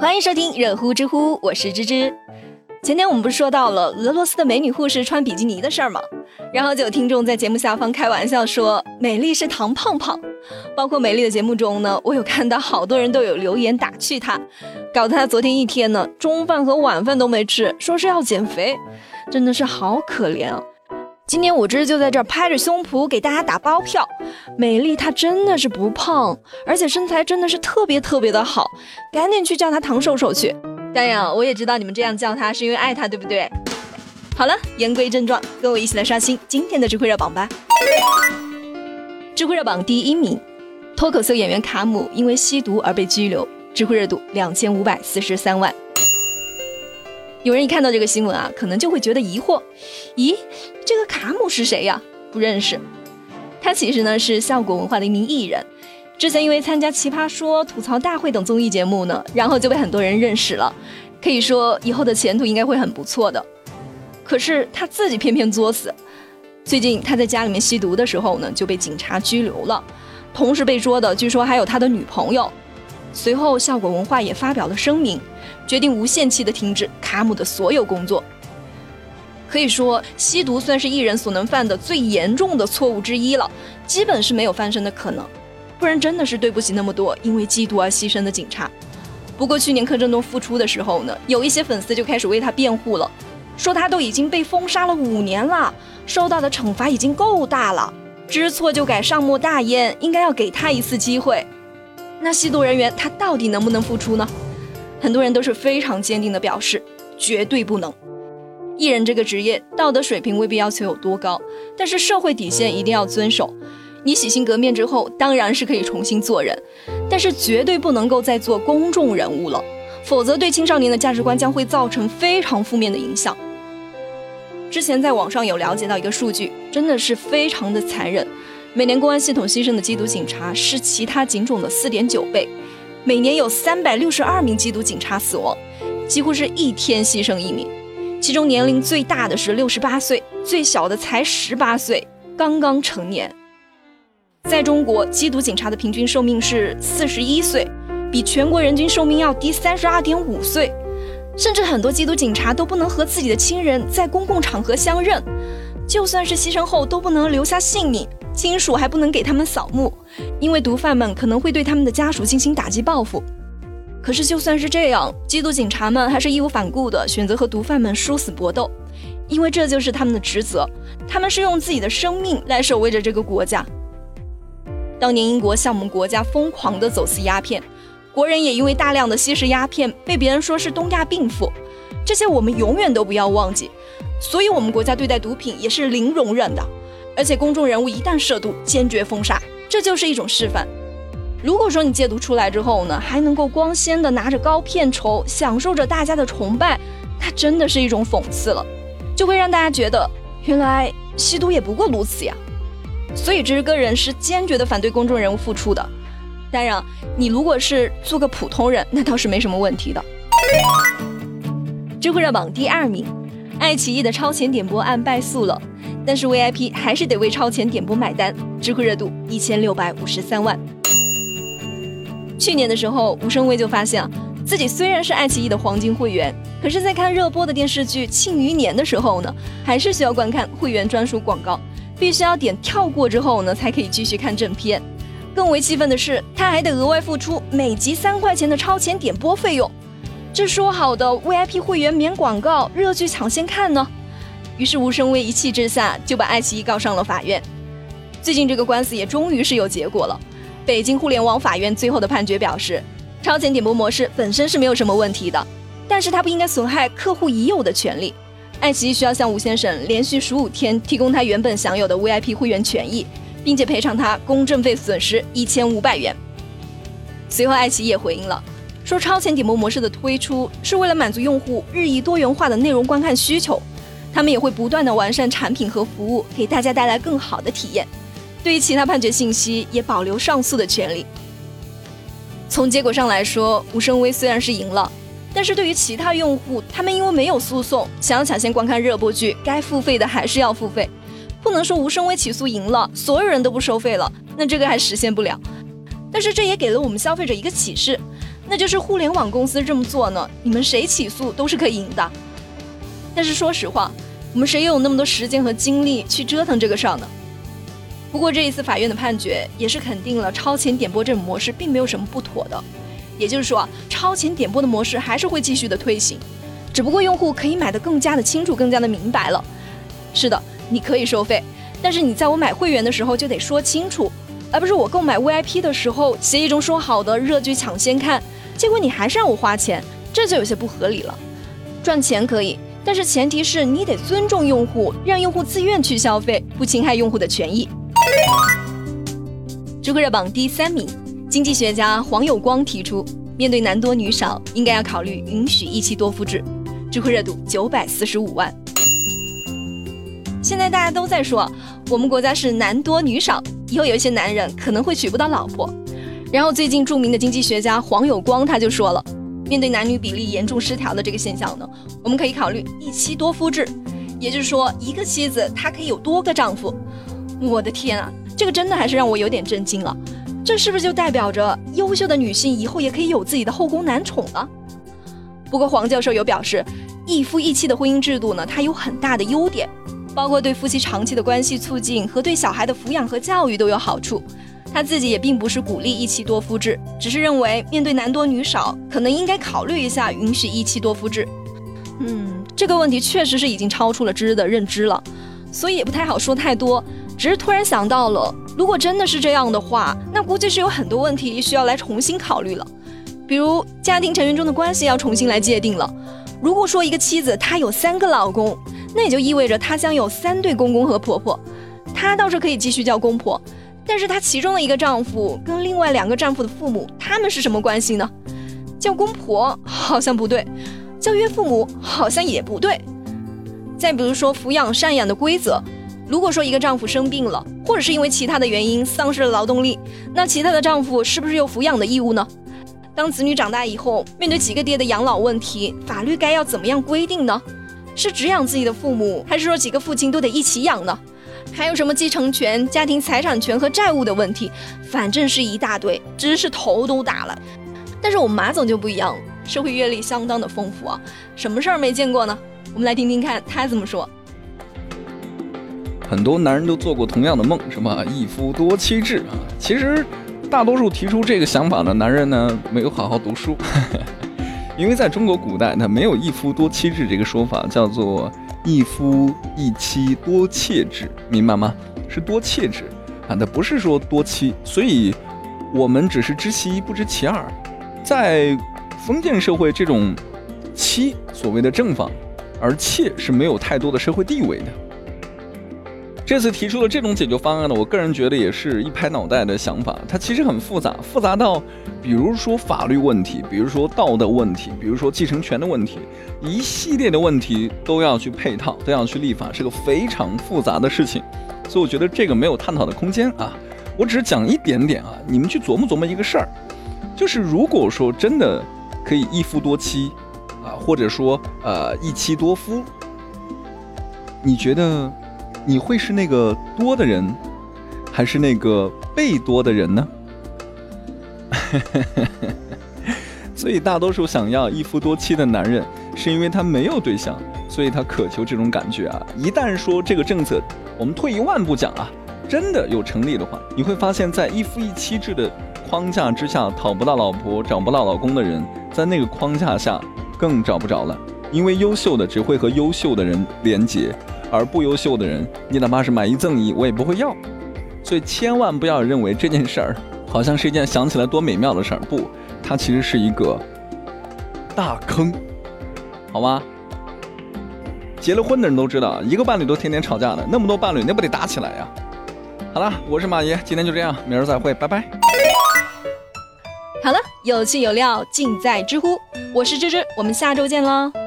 欢迎收听热乎知乎，我是芝芝。前天我们不是说到了俄罗斯的美女护士穿比基尼的事儿吗？然后就有听众在节目下方开玩笑说，美丽是糖胖胖。包括美丽的节目中呢，我有看到好多人都有留言打趣她，搞得她昨天一天呢，中饭和晚饭都没吃，说是要减肥，真的是好可怜啊。今天我这就在这儿拍着胸脯给大家打包票，美丽她真的是不胖，而且身材真的是特别特别的好，赶紧去叫她唐瘦瘦去。当然，我也知道你们这样叫她是因为爱她，对不对？好了，言归正传，跟我一起来刷新今天的智慧热榜吧。智慧热榜第一名，脱口秀演员卡姆因为吸毒而被拘留，智慧热度两千五百四十三万。有人一看到这个新闻啊，可能就会觉得疑惑，咦，这个卡姆是谁呀？不认识。他其实呢是效果文化的一名艺人，之前因为参加《奇葩说》《吐槽大会》等综艺节目呢，然后就被很多人认识了，可以说以后的前途应该会很不错的。可是他自己偏偏作死，最近他在家里面吸毒的时候呢，就被警察拘留了，同时被捉的据说还有他的女朋友。随后，效果文化也发表了声明，决定无限期的停止卡姆的所有工作。可以说，吸毒算是艺人所能犯的最严重的错误之一了，基本是没有翻身的可能。不然真的是对不起那么多因为缉毒而牺牲的警察。不过去年柯震东复出的时候呢，有一些粉丝就开始为他辩护了，说他都已经被封杀了五年了，受到的惩罚已经够大了，知错就改，善莫大焉，应该要给他一次机会。那吸毒人员他到底能不能复出呢？很多人都是非常坚定的表示，绝对不能。艺人这个职业道德水平未必要求有多高，但是社会底线一定要遵守。你洗心革面之后，当然是可以重新做人，但是绝对不能够再做公众人物了，否则对青少年的价值观将会造成非常负面的影响。之前在网上有了解到一个数据，真的是非常的残忍。每年公安系统牺牲的缉毒警察是其他警种的四点九倍，每年有三百六十二名缉毒警察死亡，几乎是一天牺牲一名。其中年龄最大的是六十八岁，最小的才十八岁，刚刚成年。在中国，缉毒警察的平均寿命是四十一岁，比全国人均寿命要低三十二点五岁。甚至很多缉毒警察都不能和自己的亲人在公共场合相认，就算是牺牲后都不能留下姓名。亲属还不能给他们扫墓，因为毒贩们可能会对他们的家属进行打击报复。可是就算是这样，缉毒警察们还是义无反顾地选择和毒贩们殊死搏斗，因为这就是他们的职责。他们是用自己的生命来守卫着这个国家。当年英国向我们国家疯狂地走私鸦片，国人也因为大量的吸食鸦片被别人说是东亚病夫，这些我们永远都不要忘记。所以，我们国家对待毒品也是零容忍的。而且公众人物一旦涉毒，坚决封杀，这就是一种示范。如果说你戒毒出来之后呢，还能够光鲜的拿着高片酬，享受着大家的崇拜，那真的是一种讽刺了，就会让大家觉得，原来吸毒也不过如此呀。所以，这是个人是坚决的反对公众人物复出的。当然，你如果是做个普通人，那倒是没什么问题的。知乎热榜第二名，爱奇艺的超前点播案败诉了。但是 VIP 还是得为超前点播买单，知乎热度一千六百五十三万。去年的时候，吴声威就发现啊，自己虽然是爱奇艺的黄金会员，可是，在看热播的电视剧《庆余年》的时候呢，还是需要观看会员专属广告，必须要点跳过之后呢，才可以继续看正片。更为气愤的是，他还得额外付出每集三块钱的超前点播费用。这说好的 VIP 会员免广告，热剧抢先看呢？于是吴声威一气之下就把爱奇艺告上了法院。最近这个官司也终于是有结果了。北京互联网法院最后的判决表示，超前点播模式本身是没有什么问题的，但是它不应该损害客户已有的权利。爱奇艺需要向吴先生连续十五天提供他原本享有的 VIP 会员权益，并且赔偿他公证费损失一千五百元。随后，爱奇艺也回应了，说超前点播模式的推出是为了满足用户日益多元化的内容观看需求。他们也会不断的完善产品和服务，给大家带来更好的体验。对于其他判决信息，也保留上诉的权利。从结果上来说，吴声威虽然是赢了，但是对于其他用户，他们因为没有诉讼，想要抢先观看热播剧，该付费的还是要付费。不能说吴声威起诉赢了，所有人都不收费了，那这个还实现不了。但是这也给了我们消费者一个启示。那就是互联网公司这么做呢，你们谁起诉都是可以赢的。但是说实话，我们谁又有那么多时间和精力去折腾这个事儿呢？不过这一次法院的判决也是肯定了超前点播这种模式并没有什么不妥的，也就是说，超前点播的模式还是会继续的推行，只不过用户可以买的更加的清楚，更加的明白了。是的，你可以收费，但是你在我买会员的时候就得说清楚，而不是我购买 VIP 的时候协议中说好的热剧抢先看，结果你还是让我花钱，这就有些不合理了。赚钱可以，但是前提是你得尊重用户，让用户自愿去消费，不侵害用户的权益。知乎热榜第三名，经济学家黄有光提出，面对男多女少，应该要考虑允许一妻多夫制。知乎热度九百四十五万。现在大家都在说，我们国家是男多女少，以后有一些男人可能会娶不到老婆。然后最近著名的经济学家黄有光他就说了，面对男女比例严重失调的这个现象呢，我们可以考虑一妻多夫制，也就是说，一个妻子她可以有多个丈夫。我的天啊，这个真的还是让我有点震惊了。这是不是就代表着优秀的女性以后也可以有自己的后宫男宠呢？不过黄教授有表示，一夫一妻的婚姻制度呢，它有很大的优点，包括对夫妻长期的关系促进和对小孩的抚养和教育都有好处。他自己也并不是鼓励一妻多夫制，只是认为面对男多女少，可能应该考虑一下允许一妻多夫制。嗯，这个问题确实是已经超出了知的认知了，所以也不太好说太多。只是突然想到了，如果真的是这样的话，那估计是有很多问题需要来重新考虑了，比如家庭成员中的关系要重新来界定了。如果说一个妻子她有三个老公，那也就意味着她将有三对公公和婆婆，她倒是可以继续叫公婆，但是她其中的一个丈夫跟另外两个丈夫的父母，他们是什么关系呢？叫公婆好像不对，叫岳父母好像也不对。再比如说抚养赡养的规则。如果说一个丈夫生病了，或者是因为其他的原因丧失了劳动力，那其他的丈夫是不是有抚养的义务呢？当子女长大以后，面对几个爹的养老问题，法律该要怎么样规定呢？是只养自己的父母，还是说几个父亲都得一起养呢？还有什么继承权、家庭财产权和债务的问题？反正是一大堆，真是头都大了。但是我们马总就不一样了，社会阅历相当的丰富啊，什么事儿没见过呢？我们来听听看他怎么说。很多男人都做过同样的梦，什么一夫多妻制啊？其实，大多数提出这个想法的男人呢，没有好好读书，因为在中国古代，他没有一夫多妻制这个说法，叫做一夫一妻多妾制，明白吗？是多妾制啊，那不是说多妻，所以我们只是知其一不知其二。在封建社会，这种妻所谓的正房，而妾是没有太多的社会地位的。这次提出了这种解决方案呢，我个人觉得也是一拍脑袋的想法。它其实很复杂，复杂到，比如说法律问题，比如说道德问题，比如说继承权的问题，一系列的问题都要去配套，都要去立法，是个非常复杂的事情。所以我觉得这个没有探讨的空间啊。我只是讲一点点啊，你们去琢磨琢磨一个事儿，就是如果说真的可以一夫多妻啊，或者说呃一妻多夫，你觉得？你会是那个多的人，还是那个被多的人呢？所以大多数想要一夫多妻的男人，是因为他没有对象，所以他渴求这种感觉啊。一旦说这个政策，我们退一万步讲啊，真的有成立的话，你会发现在一夫一妻制的框架之下，讨不到老婆、找不到老公的人，在那个框架下更找不着了，因为优秀的只会和优秀的人连结。而不优秀的人，你哪怕是买一赠一，我也不会要。所以千万不要认为这件事儿好像是一件想起来多美妙的事儿，不，它其实是一个大坑，好吗？结了婚的人都知道，一个伴侣都天天吵架的，那么多伴侣，那不得打起来呀？好了，我是马爷，今天就这样，明儿再会，拜拜。好了，有趣有料尽在知乎，我是芝芝，我们下周见喽。